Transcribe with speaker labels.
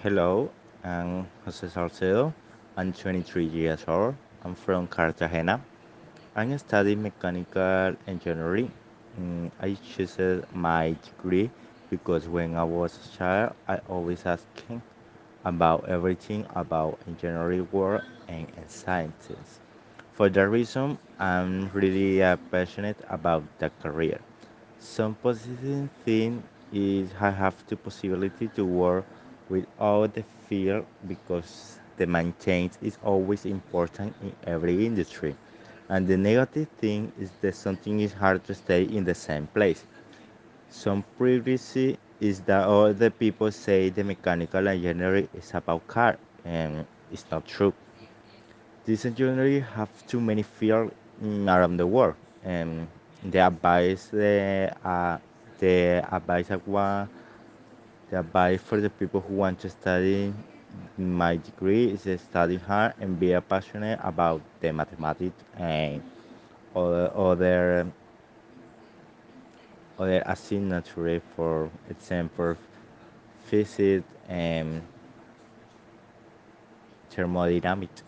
Speaker 1: Hello, I'm Jose Salcedo. I'm 23 years old. I'm from Cartagena. I'm studying mechanical engineering. Mm, I chose my degree because when I was a child, I always asking about everything about engineering work and, sciences. For that reason, I'm really passionate about the career. Some positive thing is I have the possibility to work with all the field because the maintain is always important in every industry. And the negative thing is that something is hard to stay in the same place. Some privacy is that all the people say the mechanical engineering is about car and it's not true. This engineering have too many mm, around the world, and the advice uh, the advice of want the advice for the people who want to study my degree is study hard and be passionate about the mathematics and other other other assignatory for example physics and thermodynamics.